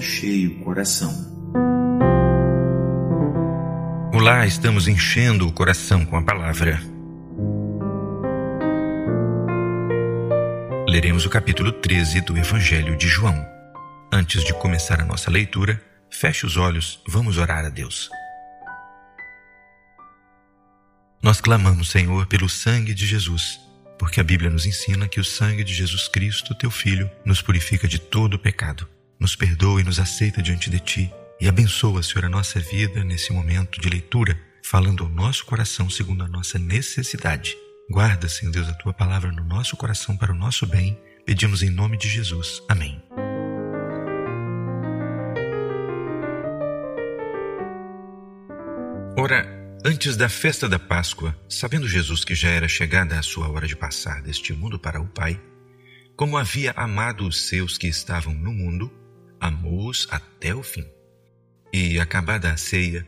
cheio o coração. Olá, estamos enchendo o coração com a palavra. Leremos o capítulo 13 do Evangelho de João. Antes de começar a nossa leitura, feche os olhos, vamos orar a Deus. Nós clamamos, Senhor, pelo sangue de Jesus, porque a Bíblia nos ensina que o sangue de Jesus Cristo, teu Filho, nos purifica de todo pecado, nos perdoa e nos aceita diante de ti e abençoa, Senhor, a nossa vida nesse momento de leitura, falando ao nosso coração segundo a nossa necessidade. Guarda, Senhor Deus, a tua palavra no nosso coração para o nosso bem. Pedimos em nome de Jesus. Amém. Ora, Antes da festa da Páscoa, sabendo Jesus que já era chegada a sua hora de passar deste mundo para o Pai, como havia amado os seus que estavam no mundo, amou-os até o fim. E, acabada a ceia,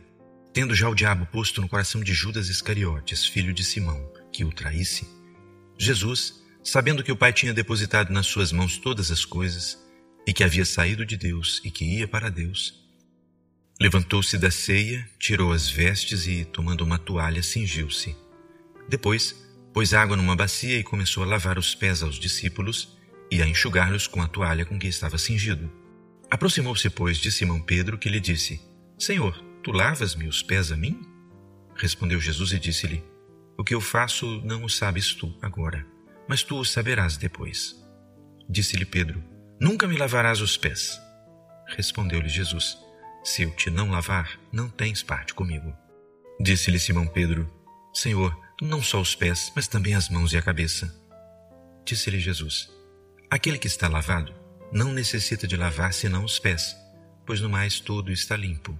tendo já o diabo posto no coração de Judas Iscariotes, filho de Simão, que o traísse, Jesus, sabendo que o Pai tinha depositado nas suas mãos todas as coisas, e que havia saído de Deus e que ia para Deus, Levantou-se da ceia, tirou as vestes e, tomando uma toalha, cingiu-se. Depois, pôs água numa bacia e começou a lavar os pés aos discípulos e a enxugar-los com a toalha com que estava cingido. Aproximou-se, pois, de Simão Pedro, que lhe disse: Senhor, tu lavas-me os pés a mim? Respondeu Jesus e disse-lhe: O que eu faço não o sabes tu agora, mas tu o saberás depois. Disse-lhe Pedro: Nunca me lavarás os pés. Respondeu-lhe Jesus: se eu te não lavar, não tens parte comigo. Disse-lhe Simão Pedro: Senhor, não só os pés, mas também as mãos e a cabeça. Disse-lhe Jesus: Aquele que está lavado não necessita de lavar senão os pés, pois no mais todo está limpo.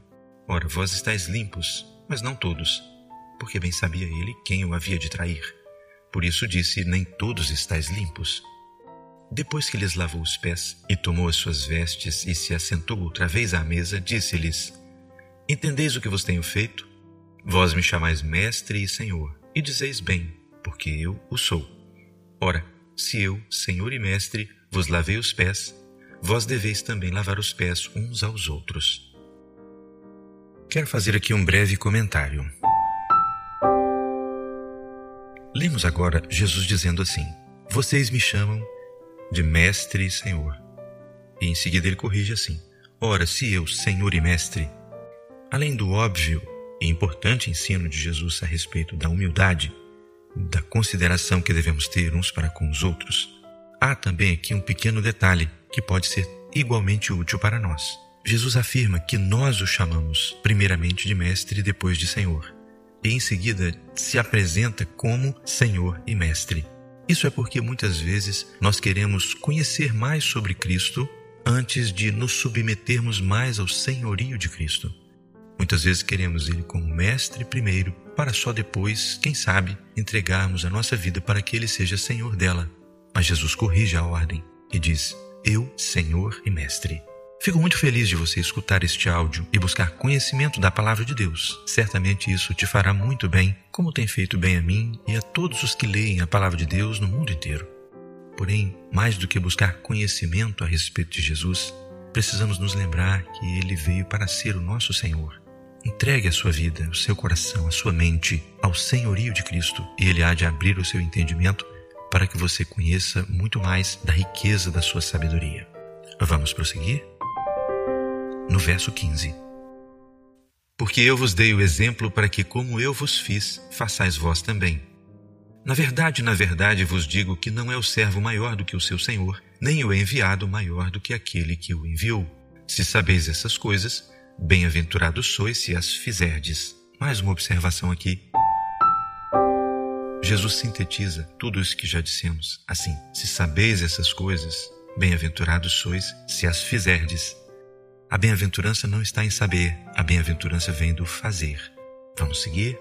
Ora, vós estáis limpos, mas não todos, porque bem sabia ele quem o havia de trair. Por isso disse: Nem todos estáis limpos. Depois que lhes lavou os pés e tomou as suas vestes e se assentou outra vez à mesa, disse-lhes: Entendeis o que vos tenho feito? Vós me chamais mestre e senhor, e dizeis bem, porque eu o sou. Ora, se eu, senhor e mestre, vos lavei os pés, vós deveis também lavar os pés uns aos outros. Quero fazer aqui um breve comentário. Lemos agora Jesus dizendo assim: Vocês me chamam de mestre e senhor. E em seguida ele corrige assim: Ora, se eu, senhor e mestre, além do óbvio e importante ensino de Jesus a respeito da humildade, da consideração que devemos ter uns para com os outros, há também aqui um pequeno detalhe que pode ser igualmente útil para nós. Jesus afirma que nós o chamamos primeiramente de mestre e depois de senhor, e em seguida se apresenta como senhor e mestre. Isso é porque muitas vezes nós queremos conhecer mais sobre Cristo antes de nos submetermos mais ao senhorio de Cristo. Muitas vezes queremos Ele como mestre primeiro, para só depois, quem sabe, entregarmos a nossa vida para que Ele seja Senhor dela. Mas Jesus corrige a ordem e diz: Eu, Senhor e Mestre. Fico muito feliz de você escutar este áudio e buscar conhecimento da palavra de Deus. Certamente isso te fará muito bem, como tem feito bem a mim e a todos os que leem a palavra de Deus no mundo inteiro. Porém, mais do que buscar conhecimento a respeito de Jesus, precisamos nos lembrar que ele veio para ser o nosso Senhor. Entregue a sua vida, o seu coração, a sua mente ao senhorio de Cristo e ele há de abrir o seu entendimento para que você conheça muito mais da riqueza da sua sabedoria. Vamos prosseguir? no verso 15. Porque eu vos dei o exemplo para que, como eu vos fiz, façais vós também. Na verdade, na verdade vos digo que não é o servo maior do que o seu senhor, nem o enviado maior do que aquele que o enviou. Se sabeis essas coisas, bem-aventurados sois se as fizerdes. Mais uma observação aqui. Jesus sintetiza tudo isso que já dissemos. Assim, se sabeis essas coisas, bem-aventurados sois se as fizerdes. A bem-aventurança não está em saber, a bem-aventurança vem do fazer. Vamos seguir?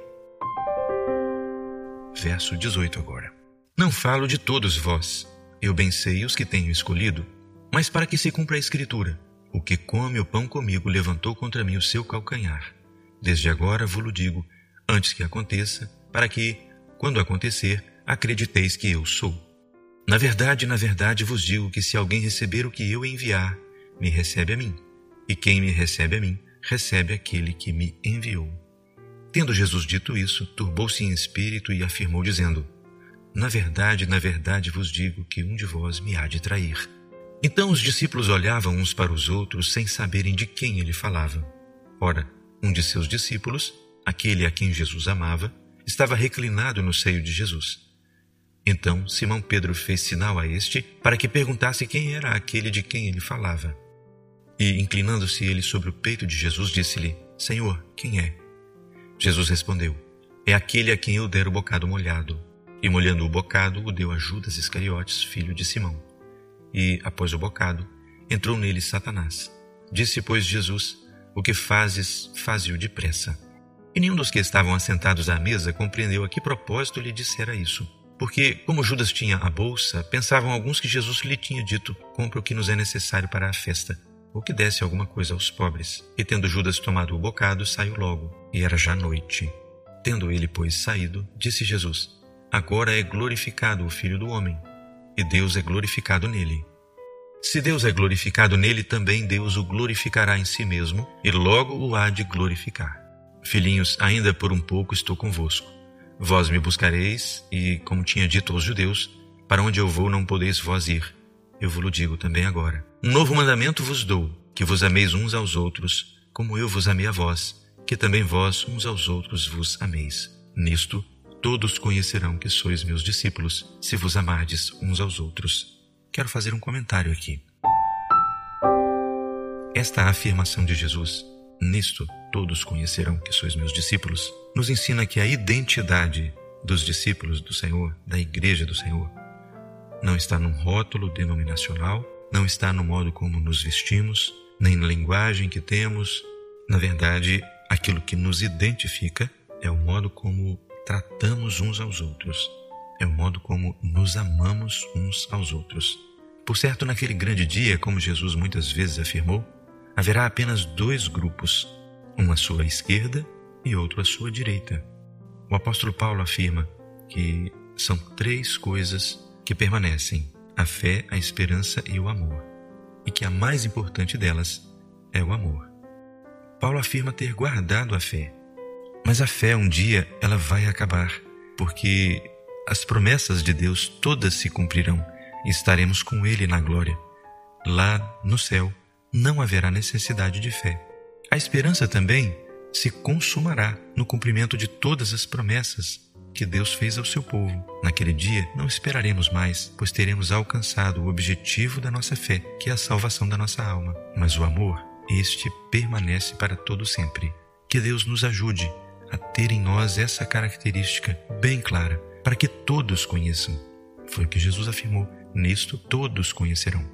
Verso 18 agora. Não falo de todos vós, eu bem sei os que tenho escolhido, mas para que se cumpra a Escritura: o que come o pão comigo levantou contra mim o seu calcanhar. Desde agora vos-lo digo, antes que aconteça, para que, quando acontecer, acrediteis que eu sou. Na verdade, na verdade vos digo que se alguém receber o que eu enviar, me recebe a mim e quem me recebe a mim, recebe aquele que me enviou. Tendo Jesus dito isso, turbou-se em espírito e afirmou, dizendo: Na verdade, na verdade vos digo que um de vós me há de trair. Então os discípulos olhavam uns para os outros sem saberem de quem ele falava. Ora, um de seus discípulos, aquele a quem Jesus amava, estava reclinado no seio de Jesus. Então Simão Pedro fez sinal a este para que perguntasse quem era aquele de quem ele falava. E, inclinando-se ele sobre o peito de Jesus, disse-lhe: Senhor, quem é? Jesus respondeu: É aquele a quem eu der o bocado molhado. E molhando o bocado, o deu a Judas Iscariotes, filho de Simão. E, após o bocado, entrou nele Satanás. Disse, pois, Jesus: O que fazes, faze-o depressa. E nenhum dos que estavam assentados à mesa compreendeu a que propósito lhe dissera isso. Porque, como Judas tinha a bolsa, pensavam alguns que Jesus lhe tinha dito: Compre o que nos é necessário para a festa, ou que desse alguma coisa aos pobres. E tendo Judas tomado o bocado, saiu logo, e era já noite. Tendo ele, pois, saído, disse Jesus: Agora é glorificado o Filho do Homem, e Deus é glorificado nele. Se Deus é glorificado nele, também Deus o glorificará em si mesmo, e logo o há de glorificar. Filhinhos, ainda por um pouco estou convosco. Vós me buscareis, e, como tinha dito aos judeus, para onde eu vou não podeis vós ir. Eu vos digo também agora. Um novo mandamento vos dou, que vos ameis uns aos outros, como eu vos amei a vós, que também vós uns aos outros vos ameis. Nisto, todos conhecerão que sois meus discípulos, se vos amardes uns aos outros. Quero fazer um comentário aqui. Esta afirmação de Jesus, nisto todos conhecerão que sois meus discípulos, nos ensina que a identidade dos discípulos do Senhor, da Igreja do Senhor, não está num rótulo denominacional, não está no modo como nos vestimos, nem na linguagem que temos. Na verdade, aquilo que nos identifica é o modo como tratamos uns aos outros, é o modo como nos amamos uns aos outros. Por certo, naquele grande dia, como Jesus muitas vezes afirmou, haverá apenas dois grupos um à sua esquerda e outro à sua direita. O apóstolo Paulo afirma que são três coisas que permanecem: a fé, a esperança e o amor, e que a mais importante delas é o amor. Paulo afirma ter guardado a fé, mas a fé um dia ela vai acabar, porque as promessas de Deus todas se cumprirão e estaremos com Ele na glória. Lá no céu não haverá necessidade de fé. A esperança também se consumará no cumprimento de todas as promessas que Deus fez ao seu povo. Naquele dia não esperaremos mais, pois teremos alcançado o objetivo da nossa fé, que é a salvação da nossa alma. Mas o amor, este permanece para todo sempre. Que Deus nos ajude a ter em nós essa característica bem clara, para que todos conheçam. Foi o que Jesus afirmou: nisto todos conhecerão.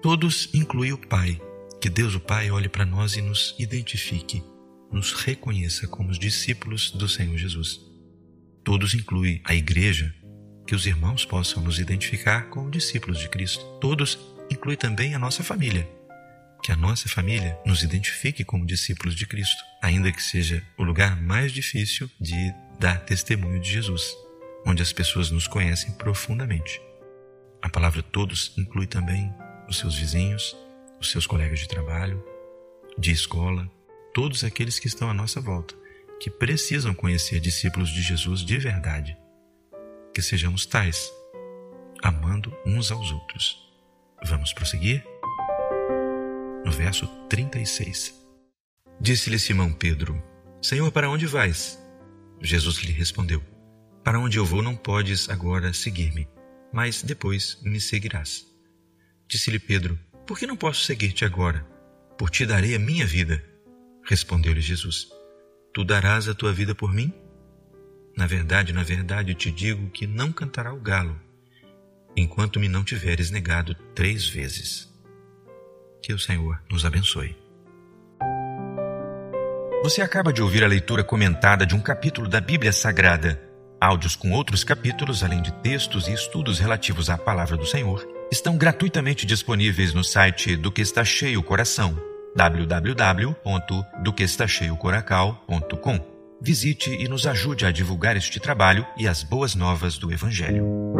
Todos inclui o Pai, que Deus o Pai olhe para nós e nos identifique, nos reconheça como os discípulos do Senhor Jesus. Todos inclui a igreja, que os irmãos possam nos identificar como discípulos de Cristo. Todos inclui também a nossa família, que a nossa família nos identifique como discípulos de Cristo, ainda que seja o lugar mais difícil de dar testemunho de Jesus, onde as pessoas nos conhecem profundamente. A palavra todos inclui também os seus vizinhos, os seus colegas de trabalho, de escola, todos aqueles que estão à nossa volta, que precisam conhecer discípulos de Jesus de verdade. Que sejamos tais, amando uns aos outros. Vamos prosseguir? Verso 36. Disse-lhe Simão Pedro: Senhor, para onde vais? Jesus lhe respondeu: Para onde eu vou não podes agora seguir-me, mas depois me seguirás. Disse-lhe Pedro: por que não posso seguir-te agora? Por ti darei a minha vida. Respondeu-lhe Jesus: Tu darás a tua vida por mim? Na verdade, na verdade, te digo que não cantará o galo, enquanto me não tiveres negado três vezes. Que o Senhor nos abençoe. Você acaba de ouvir a leitura comentada de um capítulo da Bíblia Sagrada. Áudios com outros capítulos, além de textos e estudos relativos à palavra do Senhor estão gratuitamente disponíveis no site do que está cheio o coração www.doquestacheiocoracal.com. Visite e nos ajude a divulgar este trabalho e as boas novas do Evangelho.